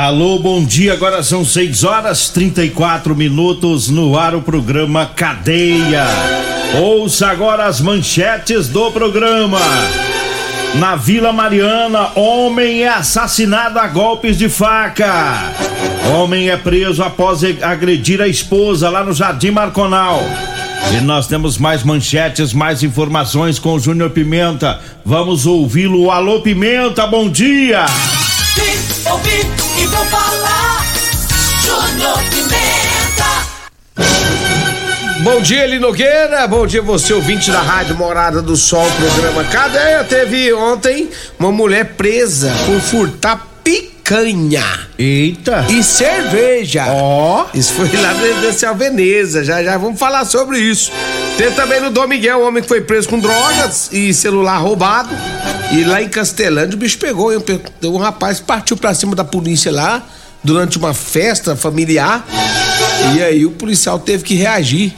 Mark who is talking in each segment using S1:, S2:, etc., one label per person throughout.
S1: Alô, bom dia. Agora são 6 horas 34 minutos no ar o programa Cadeia. Ouça agora as manchetes do programa. Na Vila Mariana, homem é assassinado a golpes de faca. Homem é preso após agredir a esposa lá no Jardim Marconal. E nós temos mais manchetes, mais informações com o Júnior Pimenta. Vamos ouvi-lo. Alô, Pimenta, bom dia!
S2: Vim, ouvi e vou falar. Júnior Pimenta.
S3: Bom dia, Eli Nogueira. Bom dia, você ouvinte da Rádio Morada do Sol, programa Cadeia. Teve ontem uma mulher presa por furtar picanha.
S1: Eita!
S3: E cerveja.
S1: Ó.
S3: Isso foi lá no Residencial Veneza. Já já vamos falar sobre isso. Tem também no Dom Miguel, um homem que foi preso com drogas e celular roubado. E lá em Castelândia o bicho pegou. hein? Um rapaz partiu pra cima da polícia lá durante uma festa familiar. E aí o policial teve que reagir.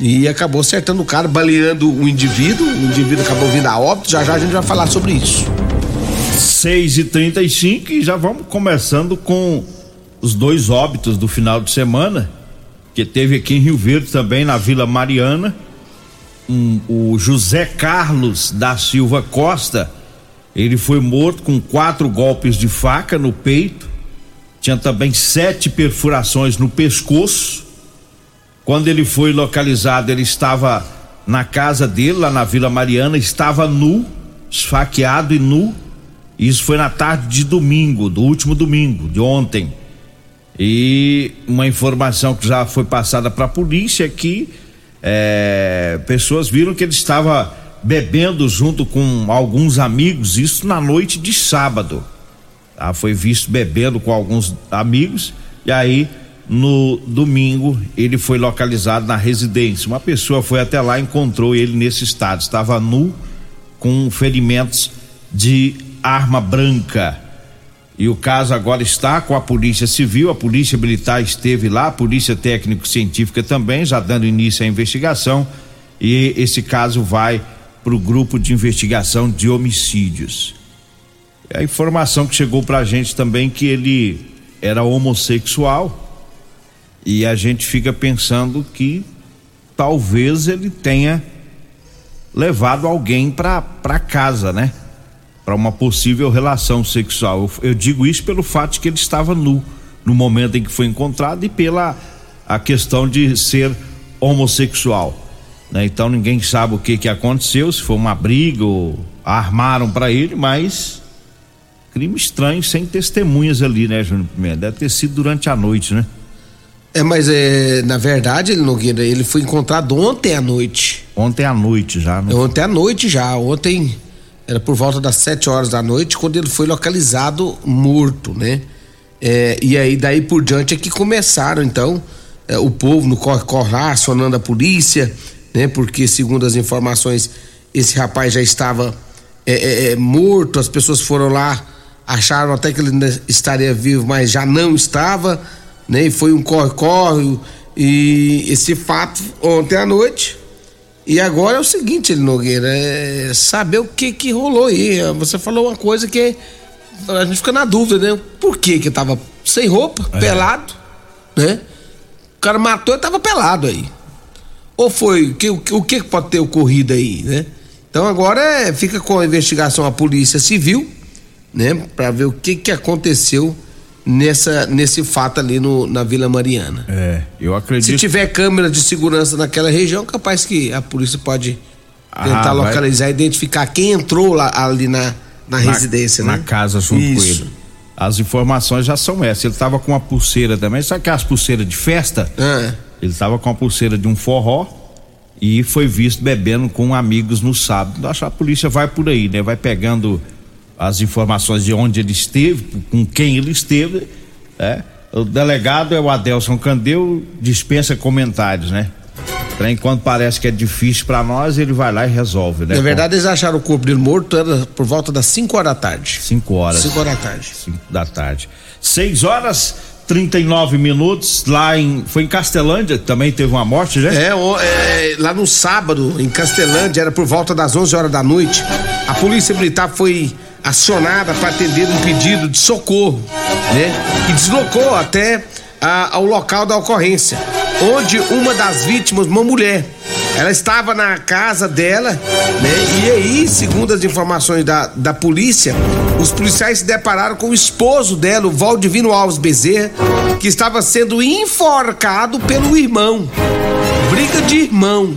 S3: E acabou acertando o cara, baleando o indivíduo. O indivíduo acabou vindo a óbito. Já já a gente vai falar sobre isso.
S1: 6 e 35 e já vamos começando com os dois óbitos do final de semana, que teve aqui em Rio Verde também, na Vila Mariana. Um, o José Carlos da Silva Costa, ele foi morto com quatro golpes de faca no peito, tinha também sete perfurações no pescoço. Quando ele foi localizado, ele estava na casa dele, lá na Vila Mariana, estava nu, esfaqueado e nu. Isso foi na tarde de domingo, do último domingo, de ontem. E uma informação que já foi passada para a polícia é que é, pessoas viram que ele estava bebendo junto com alguns amigos, isso na noite de sábado. Tá? Foi visto bebendo com alguns amigos e aí no domingo ele foi localizado na residência. Uma pessoa foi até lá e encontrou ele nesse estado, estava nu com ferimentos de arma branca. E o caso agora está com a Polícia Civil, a Polícia Militar esteve lá, a Polícia Técnico-Científica também, já dando início à investigação. E esse caso vai para o grupo de investigação de homicídios. E a informação que chegou para a gente também que ele era homossexual e a gente fica pensando que talvez ele tenha levado alguém para casa, né? para uma possível relação sexual. Eu, eu, digo isso pelo fato de que ele estava nu no momento em que foi encontrado e pela a questão de ser homossexual. Né? Então ninguém sabe o que que aconteceu, se foi uma briga ou armaram para ele, mas crime estranho sem testemunhas ali, né, Júnior Pimenta? Deve ter sido durante a noite, né?
S3: É, mas é, na verdade, ele Nogueira, ele foi encontrado ontem à noite.
S1: Ontem à noite já, né?
S3: Ontem à noite já, ontem era por volta das 7 horas da noite, quando ele foi localizado morto, né? É, e aí daí por diante é que começaram então é, o povo no corre-corre acionando a polícia, né? Porque segundo as informações esse rapaz já estava é, é, morto, as pessoas foram lá, acharam até que ele estaria vivo, mas já não estava, né? E foi um corre-corre e esse fato ontem à noite e agora é o seguinte, Nogueira, é saber o que que rolou aí. Você falou uma coisa que a gente fica na dúvida, né? Por que que tava sem roupa, é. pelado, né? O cara matou e tava pelado aí. Ou foi, o que, o que pode ter ocorrido aí, né? Então agora é, fica com a investigação a polícia civil, né? Pra ver o que que aconteceu nessa nesse fato ali no, na Vila Mariana.
S1: É, eu acredito.
S3: Se tiver câmera de segurança naquela região, capaz que a polícia pode tentar ah, localizar, vai... identificar quem entrou lá ali na, na, na residência,
S1: na
S3: né?
S1: casa junto Isso. com ele. As informações já são essas. Ele estava com uma pulseira também, sabe que as pulseiras de festa?
S3: Ah.
S1: Ele estava com a pulseira de um forró e foi visto bebendo com amigos no sábado. Acho que a polícia vai por aí, né? Vai pegando as informações de onde ele esteve, com quem ele esteve, é, o delegado é o Adelson Candeu, dispensa comentários, né? Pra enquanto parece que é difícil para nós, ele vai lá e resolve, né?
S3: Na verdade, eles acharam o corpo dele morto por volta das 5 horas da tarde.
S1: 5 horas.
S3: 5 horas da tarde.
S1: 5 da tarde. 6 horas 39 minutos lá em. Foi em Castelândia, também teve uma morte, né?
S3: É, é, lá no sábado, em Castelândia, era por volta das 11 horas da noite. A polícia militar foi acionada para atender um pedido de socorro, né? E deslocou até ah, ao local da ocorrência, onde uma das vítimas, uma mulher, ela estava na casa dela, né? E aí, segundo as informações da, da polícia, os policiais se depararam com o esposo dela, o Valdivino Alves Bezerra, que estava sendo enforcado pelo irmão. Briga de irmão,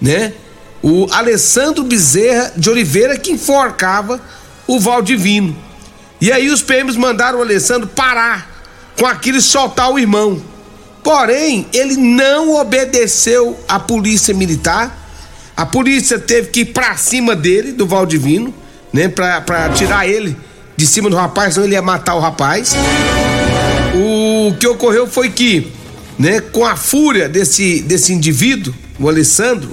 S3: né? O Alessandro Bezerra de Oliveira que enforcava o Valdivino. E aí os PMs mandaram o Alessandro parar com aquilo e soltar o irmão. Porém, ele não obedeceu à polícia militar. A polícia teve que ir pra cima dele, do Valdivino, né? Pra tirar ele de cima do rapaz, senão ele ia matar o rapaz. O que ocorreu foi que, né, com a fúria desse, desse indivíduo, o Alessandro,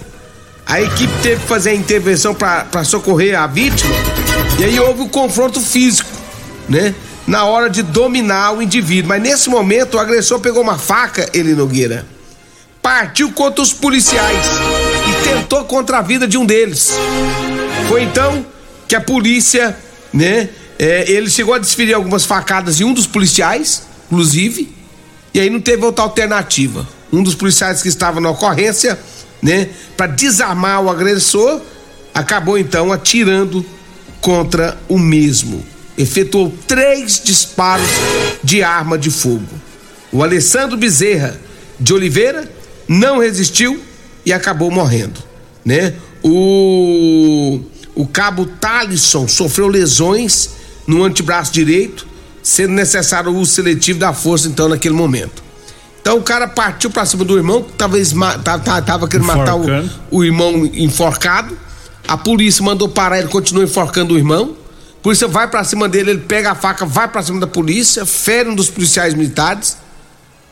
S3: a equipe teve que fazer a intervenção para socorrer a vítima e aí houve o confronto físico, né? Na hora de dominar o indivíduo. Mas nesse momento o agressor pegou uma faca, ele Nogueira, partiu contra os policiais e tentou contra a vida de um deles. Foi então que a polícia, né? é, ele chegou a desferir algumas facadas em um dos policiais, inclusive, e aí não teve outra alternativa. Um dos policiais que estava na ocorrência, né, para desarmar o agressor, acabou então atirando contra o mesmo. Efetuou três disparos de arma de fogo. O Alessandro Bezerra de Oliveira não resistiu e acabou morrendo, né? O o cabo Talisson sofreu lesões no antebraço direito, sendo necessário o uso seletivo da força então naquele momento. Então o cara partiu pra cima do irmão, que talvez tava querendo matar o, o irmão enforcado. A polícia mandou parar, ele continua enforcando o irmão. Polícia vai pra cima dele, ele pega a faca, vai pra cima da polícia, fere um dos policiais militares.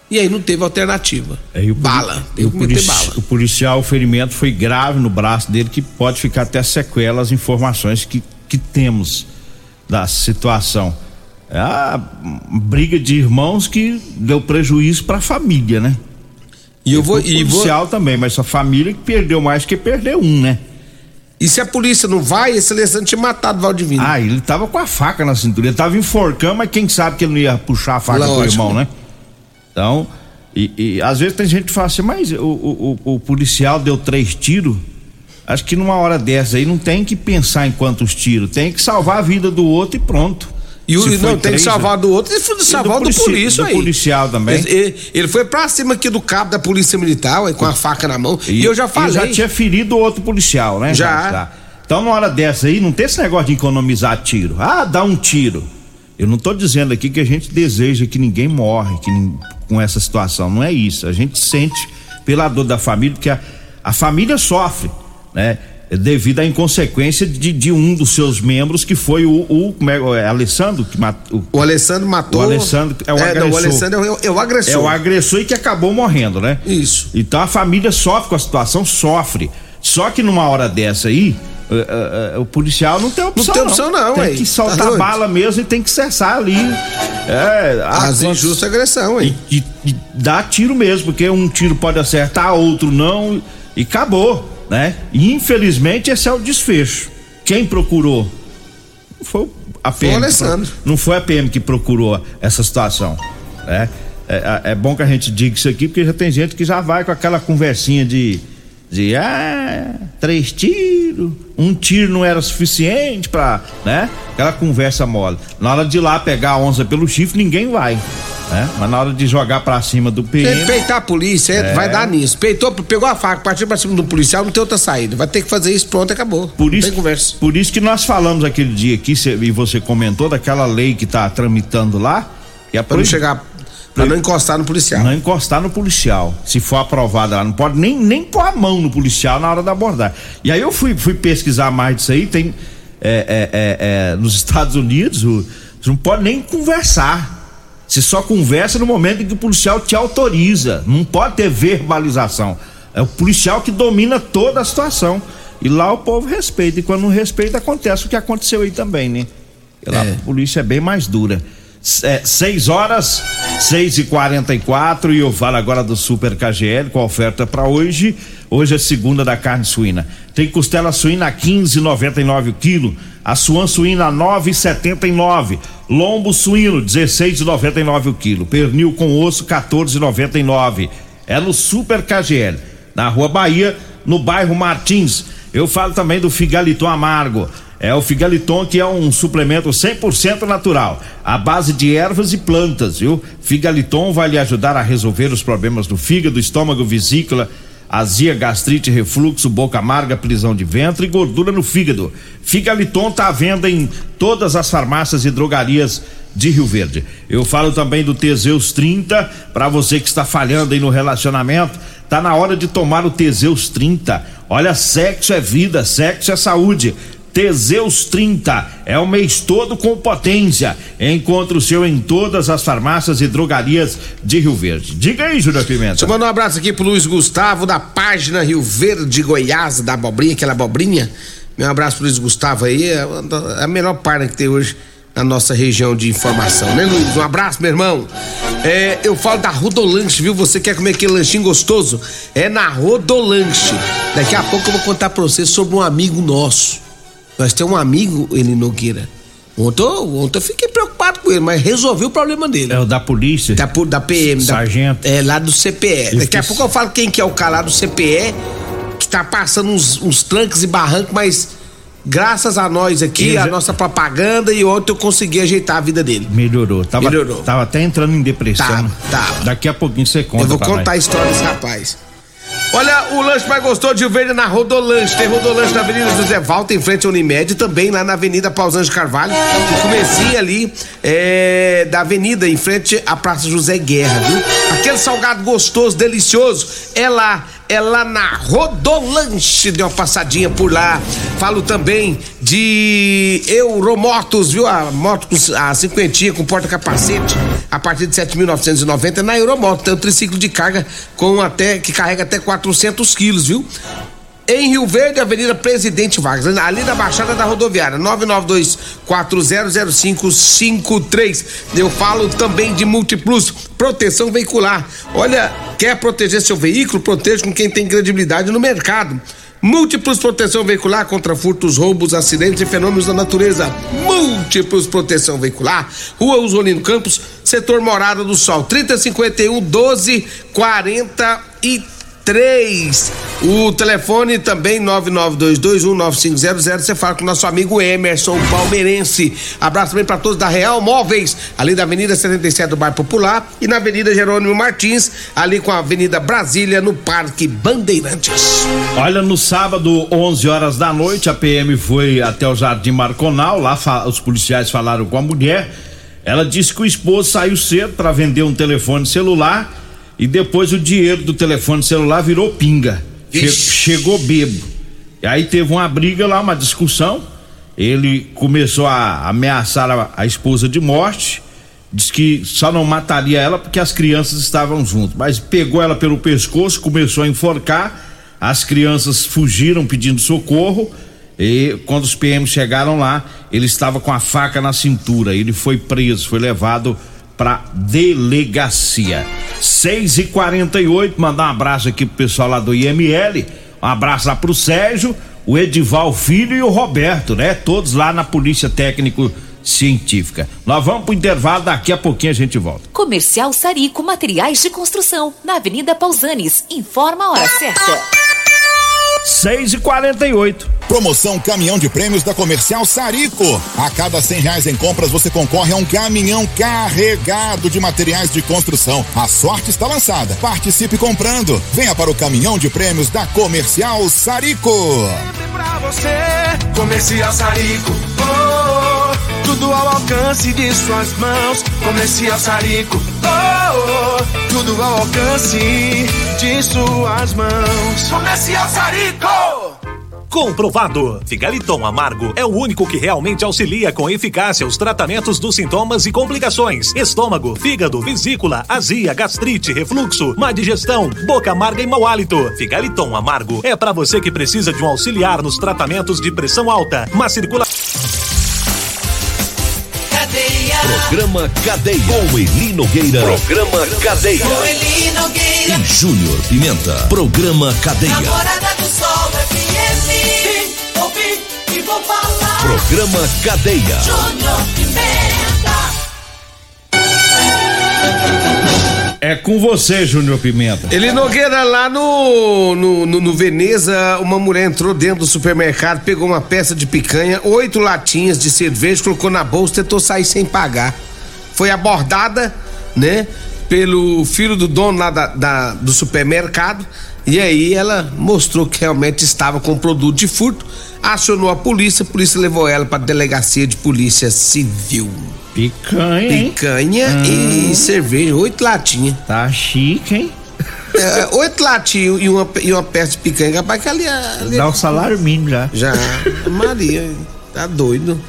S3: E aí não teve alternativa.
S1: É,
S3: bala.
S1: e
S3: Tem
S1: o, polici-
S3: bala.
S1: o policial, o ferimento foi grave no braço dele, que pode ficar até sequela as informações que, que temos da situação. É a briga de irmãos que deu prejuízo para a família, né?
S3: E eu vou,
S1: o
S3: e vou,
S1: policial também, mas a família que perdeu mais que perdeu um, né?
S3: E se a polícia não vai, esse Alessandro tinha matado o Valdivino.
S1: Ah, ele tava com a faca na cintura, ele tava enforcando, mas quem sabe que ele não ia puxar a faca pro
S3: Lógico.
S1: irmão, né? Então, e, e às vezes tem gente que fala assim, mas o, o, o- o policial deu três tiros. Acho que numa hora dessa aí não tem que pensar em quantos tiros, tem que salvar a vida do outro e pronto.
S3: E o, não,
S1: foi
S3: tem que
S1: três,
S3: salvar do outro e foi salvar o do,
S1: polici-
S3: polícia
S1: do
S3: aí.
S1: policial também.
S3: Ele, ele- foi pra cima aqui do cabo da polícia militar, ué, com a faca na mão. E, eu já falei.
S1: já tinha ferido outro policial, né?
S3: Já.
S1: Tá. Então, numa hora dessa aí, não tem esse negócio de economizar tiro. Ah, dá um tiro. Eu não tô dizendo aqui que a gente deseja que ninguém morre que com essa situação. Não é isso. A gente sente pela dor da família, porque a, a família sofre, né? Devido à inconsequência de, de um dos seus membros, que foi o, o, é, é Alessandro, que matou.
S3: O Alessandro matou.
S1: O Alessandro é o
S3: não,
S1: agressor.
S3: o Alessandro é o, é o agressor.
S1: É o agressor e que acabou morrendo, né?
S3: Isso.
S1: Então a família sofre com a situação, sofre. Só que numa hora dessa aí, eh, eh, eh, o policial não tem opção.
S3: tem opção não,
S1: Tem
S3: ué.
S1: que
S3: Tá
S1: soltar
S3: doido?
S1: bala mesmo e tem que cessar ali. É,
S3: As injusta agressão, hein?
S1: e, e- e dar tiro mesmo, porque um tiro pode acertar, outro não, e acabou, né? E infelizmente esse é o desfecho. Quem procurou? Não foi a PM. que
S3: Alessandro.
S1: pro- Não foi a PM que procurou essa situação, né? É, é- é bom que a gente diga isso aqui, porque já tem gente que já vai com aquela conversinha de. De ah, três tiros, um tiro não era suficiente pra. né? Aquela conversa mole. Na hora de ir lá pegar a onça pelo chifre, ninguém vai. Né? Mas na hora de jogar pra cima do PM.
S3: peitar a polícia, é, vai dar nisso. Peitou, pegou a faca, partiu pra cima do policial, não tem outra saída. Vai ter que fazer isso, pronto, acabou.
S1: Por isso,
S3: conversa.
S1: por isso que nós falamos aquele dia aqui, cê- e você comentou daquela lei que tá tramitando lá, que é
S3: Pra não chegar. Pra não encostar no policial.
S1: não encostar no policial. Se for aprovada lá, não pode nem, nem pôr a mão no policial na hora da abordagem. E aí eu fui, fui pesquisar mais disso aí, tem é, é, é, é, nos Estados Unidos, o, você não pode nem conversar. Você só conversa no momento em que o policial te autoriza. Não pode ter verbalização. É o policial que domina toda a situação. E lá o povo respeita. E quando não respeita, acontece o que aconteceu aí também, né? E lá
S3: É.
S1: a polícia é bem mais dura. É, 6 horas, 6 e 44 e eu falo agora do Super KGL com a oferta para hoje. Hoje é segunda da carne suína. Tem costela suína a 15,99 o quilo, a suan suína a 9,79, lombo suíno 16,99 o quilo, pernil com osso 14,99. É no Super KGL, na Rua Bahia, no bairro Martins. Eu falo também do Figaliton Amargo. É o Figaliton que é um suplemento 100% natural, à base de ervas e plantas, viu? Figaliton vai lhe ajudar a resolver os problemas do fígado, estômago, vesícula, azia, gastrite, refluxo, boca amarga, prisão de ventre e gordura no fígado. Figaliton tá à venda em todas as farmácias e drogarias de Rio Verde. Eu falo também do Teseus 30, para você que está falhando aí no relacionamento, tá na hora de tomar o Teseus 30. Olha, sexo é vida, sexo é saúde. Teseus 30 é o mês todo com potência. Encontre o seu em todas as farmácias e drogarias de Rio Verde. Diga aí, Júlio Pimenta.
S3: Eu mandar um abraço aqui pro Luiz Gustavo, da página Rio Verde, Goiás, da abobrinha, aquela abobrinha. Meu abraço pro Luiz Gustavo aí, é a- a melhor página que tem hoje na nossa região de informação, né, Luiz? Um abraço, meu irmão. É, eu falo da Rodolanche, viu? Você quer comer aquele lanchinho gostoso? É na Rodolanche. Daqui a pouco eu vou contar pra você sobre um amigo nosso. Nós temos um amigo, ele Nogueira. Ontem, eu- ontem eu fiquei preocupado com ele, mas resolvi o problema dele.
S1: É o da polícia.
S3: Da, da PM, da-
S1: Sargento.
S3: é, lá do CPE. Daqui a pouco eu falo quem que é o cara lá do CPE, que tá passando uns, uns trancos e barrancos, mas graças a nós aqui,
S1: Ele
S3: a
S1: já-
S3: nossa propaganda, e ontem eu consegui ajeitar a vida dele.
S1: Melhorou. Tava,
S3: Melhorou.
S1: Tava até entrando em depressão.
S3: Tava, tava.
S1: Daqui a pouquinho você conta.
S3: eu vou contar a história desse rapaz. Olha, o lanche mais gostoso de Verde é na Rodolanche. Tem Rodolanche na Avenida José Valta, em frente à Unimed, também lá na Avenida Pausante Carvalho, no comecinho ali é, da avenida, em frente à Praça José Guerra, viu? Aquele salgado gostoso, delicioso, é lá, é lá na Rodolanche. Dê uma passadinha por lá. Falo também de Euromotos, viu? A moto com a cinquentinha com porta-capacete, a partir de 7.990 é na Euromoto. Tem um triciclo de carga com até que carrega até 400 quilos, viu? Em Rio Verde, Avenida Presidente Vargas, ali na Baixada da Rodoviária, 992-400553. Eu falo também de Multiplus, proteção veicular. Olha, quer proteger seu veículo? Proteja com quem tem credibilidade no mercado. Múltiplos proteção veicular contra furtos, roubos, acidentes e fenômenos da natureza. Múltiplos proteção veicular. Rua Usolino Campos, setor Morada do Sol, 3051 1243. O telefone também 992219500. Você fala com o nosso amigo Emerson Palmeirense. Abraço também para todos da Real Móveis, ali da Avenida 77 do Bairro Popular e na Avenida Jerônimo Martins, ali com a Avenida Brasília no Parque Bandeirantes.
S1: Olha, no sábado, 11 horas da noite, a PM foi até o Jardim Marconal. Lá os policiais falaram com a mulher. Ela disse que o esposo saiu cedo para vender um telefone celular e depois o dinheiro do telefone celular virou pinga. Che- chegou bebo. E aí teve uma briga lá, uma discussão. Ele começou a ameaçar a, a esposa de morte. Diz que só não mataria ela porque as crianças estavam junto. Mas pegou ela pelo pescoço, começou a enforcar. As crianças fugiram pedindo socorro. E quando os PMs chegaram lá, ele estava com a faca na cintura. Ele foi preso, foi levado para delegacia. 6 e 48 mandar um abraço aqui pro pessoal lá do IML. Um abraço lá pro Sérgio, o Edival Filho e o Roberto, né? Todos lá na Polícia Técnico Científica. Nós vamos pro intervalo, daqui a pouquinho a gente volta.
S4: Comercial Sarico Materiais de Construção, na Avenida Pausanes. Informa a hora certa.
S1: 6 e 48
S5: Promoção Caminhão de Prêmios da Comercial Sarico. A cada cem reais em compras você concorre a um caminhão carregado de materiais de construção. A sorte está lançada. Participe comprando. Venha para o Caminhão de Prêmios da Comercial Sarico.
S6: pra você, Comercial Sarico. Oh, oh, tudo ao alcance de suas mãos. Comercial Sarico. Oh, oh, tudo ao alcance de suas mãos. Comercial Sarico.
S7: comprovado. Figaliton Amargo é o único que realmente auxilia com eficácia os tratamentos dos sintomas e complicações: estômago, fígado, vesícula, azia, gastrite, refluxo, má digestão, boca amarga e mau hálito. Figaliton Amargo é para você que precisa de um auxiliar nos tratamentos de pressão alta, má circulação.
S8: Programa Cadeia. Com Eli Nogueira. Programa Cadeia.
S2: Com Eli Nogueira.
S8: E Júnior Pimenta. Programa Cadeia.
S2: Namorada do Sol FM. Vim, ouvi e vou falar.
S8: Programa Cadeia.
S2: Júnior Pimenta.
S1: É com você, Júnior Pimenta.
S3: Ele Nogueira, lá no, no, no, no Veneza, uma mulher entrou dentro do supermercado, pegou uma peça de picanha, oito latinhas de cerveja, colocou na bolsa, tentou sair sem pagar. Foi abordada, né, pelo filho do dono lá da, da- do supermercado. E aí ela mostrou que realmente estava com produto de furto, acionou a polícia, a polícia levou ela para delegacia de polícia civil.
S1: Picanha, hein?
S3: Picanha e cerveja, oito latinhas.
S1: Tá chique, hein?
S3: É, oito latinhos e uma, e uma peça de picanha, rapaz, que ali, ali
S1: Dá o salário mínimo já.
S3: já. Maria, tá doido.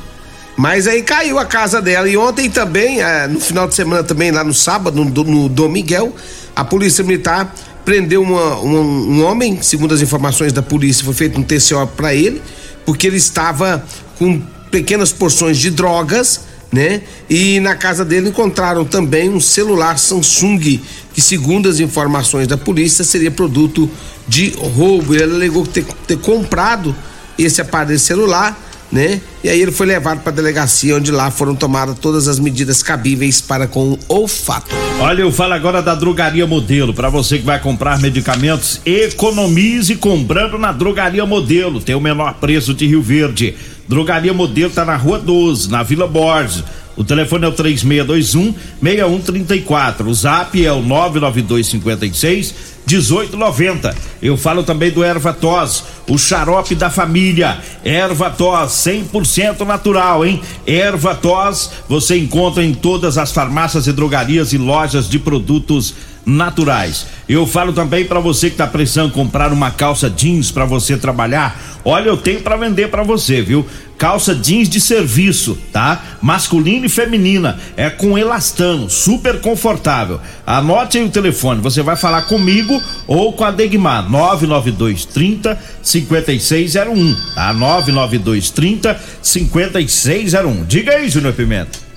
S3: Mas aí caiu a casa dela. E ontem também, no final de semana também, lá no sábado, no, no Dom Miguel, a polícia militar prendeu uma- um, um homem, segundo as informações da polícia, foi feito um TCO para ele, porque ele estava com pequenas porções de drogas, né? E na casa dele encontraram também um celular Samsung, que segundo as informações da polícia, seria produto de roubo. Ele alegou ter, ter comprado esse aparelho celular, né? E aí ele foi levado para a delegacia, onde lá foram tomadas todas as medidas cabíveis para com o fato.
S1: Olha, eu falo agora da Drogaria Modelo. Para você que vai comprar medicamentos, economize comprando na Drogaria Modelo. Tem o menor preço de Rio Verde. Drogaria Modelo tá na Rua 12, na Vila Borges. O telefone é o 3621 6134. O zap é o 99256 1890. Eu falo também do Erva Tos, o xarope da família. Erva Tos, 100% natural, hein? Erva Tos, você encontra em todas as farmácias e drogarias e lojas de produtos naturais. Eu falo também para você que tá precisando comprar uma calça jeans para você trabalhar. Olha, eu tenho para vender para você, viu? Calça jeans de serviço, tá? Masculina e feminina. É com elastano, super confortável. Anote aí o telefone, você vai falar comigo ou com a Degmar, 992 30 5601, tá? 992 30 5601. Diga aí, Júnior Pimenta.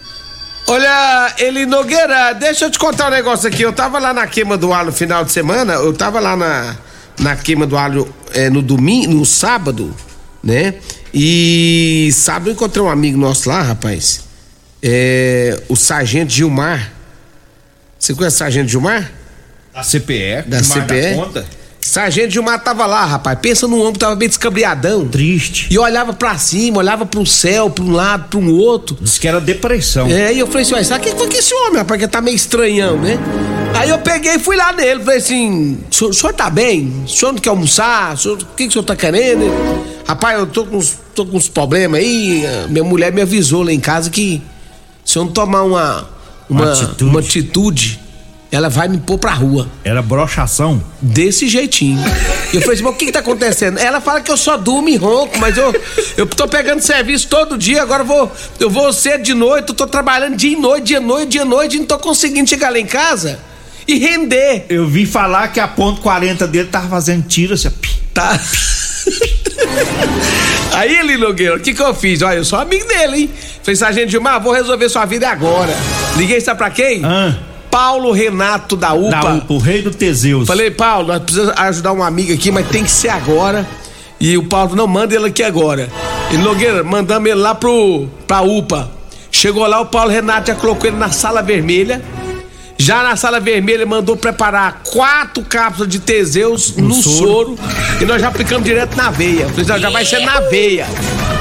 S3: Olha, ele Nogueira, deixa eu te contar um negócio aqui. Eu tava lá na queima do alho final de semana, eu tava lá na, na queima do alho é, no domingo, no sábado, né? E sábado eu encontrei um amigo nosso lá, rapaz. É, o Sargento Gilmar. Você conhece o Sargento Gilmar?
S1: Da CPE,
S3: Da
S1: Gilmar
S3: CPE?
S1: conta.
S3: Sargento Gilmar tava lá, rapaz. Pensa num homem que tava bem descabriadão.
S1: Triste.
S3: E olhava pra cima, olhava pro céu, pra um lado, pra um outro.
S1: Diz que era depressão.
S3: É, e eu falei assim, ué, sabe o que foi que esse homem, rapaz, que tá meio estranhão, né? Aí eu peguei e fui lá nele, falei assim, o senhor, tá bem? O senhor não quer almoçar? O, senhor- o que, que o senhor tá querendo? Rapaz, eu tô com uns, tô com uns problemas aí, minha mulher me avisou lá em casa que se eu não tomar uma, uma,
S1: Uma atitude.
S3: uma atitude, ela vai me pôr pra rua.
S1: Era brochação.
S3: Desse jeitinho. Eu falei assim, mas o que que tá acontecendo? Ela fala que eu só durmo e ronco, mas eu, eu tô pegando serviço todo dia, agora eu vou, eu vou cedo de noite, eu tô trabalhando dia e noite, dia e noite, dia e noite, e não tô conseguindo chegar lá em casa e render.
S1: Eu vi falar que a ponto 40 dele tava fazendo tiro, assim.
S3: Tá? Aí, Eli Nogueira, o que que eu fiz? Olha, eu sou amigo dele, hein? Falei, Sargento Gilmar, vou resolver sua vida agora. Liguei, sabe pra quem?
S1: Ah.
S3: Paulo Renato da UPA.
S1: Da UPA, o rei do Teseus.
S3: Falei, Paulo, nós precisamos ajudar um amigo aqui, mas tem que ser agora. E o Paulo, não, manda ele aqui agora. E Nogueira, mandamos ele lá pro, pra UPA. Chegou lá, o Paulo Renato já colocou ele na sala vermelha. Já na sala vermelha mandou preparar quatro cápsulas de Teseus no,
S1: soro.
S3: soro. E nós já aplicamos direto na veia. Já vai ser na veia.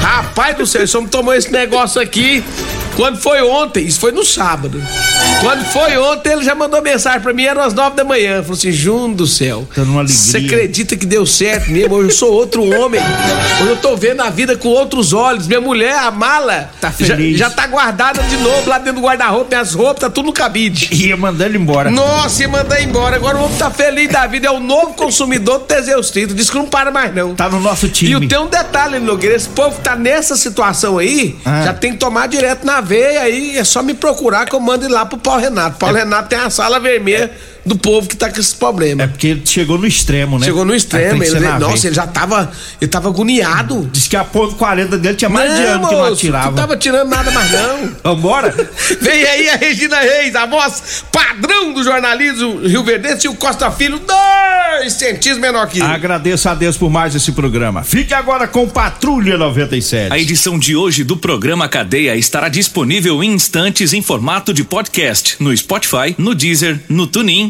S3: Rapaz do céu, homem tomou esse negócio aqui. Quando foi ontem, isso foi no sábado. Quando foi ontem, ele já mandou mensagem pra mim, eram as nove da manhã. Falou assim: Jun do céu.
S1: Tá.
S3: Você acredita que deu certo mesmo? Hoje eu sou outro homem. Hoje eu tô vendo a vida com outros olhos. Minha mulher, a mala,
S1: Tá
S3: já,
S1: feliz.
S3: já tá guardada de novo lá dentro do guarda-roupa. Minhas roupas, tá tudo no cabide.
S1: Ia mandando ele embora.
S3: Nossa, ia mandar embora. Agora o homem tá feliz da vida. É o novo consumidor do Teseus 30. Diz que não para mais, não.
S1: Tá no nosso
S3: E
S1: time.
S3: tem um detalhe, Nogueira, esse povo que tá nessa situação aí,
S1: Ah.
S3: já tem que tomar direto na veia aí, é só me procurar que eu mando ir lá pro Paulo Renato. Paulo Renato tem a sala vermelha do povo que tá com esse problema.
S1: É porque ele chegou no extremo, né?
S3: Chegou no extremo, ele, nossa, ele já tava, ele tava agoniado.
S1: Diz que a ponto 40 dele tinha mais de ano que não atirava.
S3: Não tava tirando nada mais não.
S1: Vambora?
S3: Vem aí a Regina Reis, a voz padrão do jornalismo Rio Verdense e o Costa Filho, dois centímetros menor que ele.
S1: Agradeço a Deus por mais esse programa. Fique agora com Patrulha 97.
S9: A edição de hoje do programa Cadeia estará disponível em instantes em formato de podcast no Spotify, no Deezer, no TuneIn,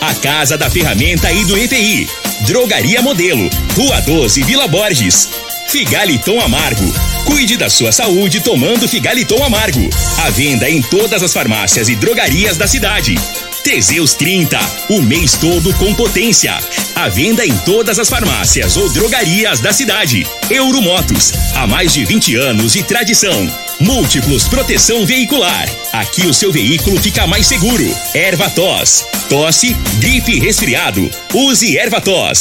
S10: a casa da ferramenta e do EPI. Drogaria Modelo, Rua 12, Vila Borges. Figaliton Amargo. Cuide da sua saúde tomando Figaliton Amargo. À venda em todas as farmácias e drogarias da cidade. Teseus 30, o mês todo com potência. À venda em todas as farmácias ou drogarias da cidade. Euromotos, há mais de 20 anos de tradição. Múltiplos Proteção Veicular. Aqui o seu veículo fica mais seguro. Erva tos. Tosse, gripe resfriado. Use Erva tos.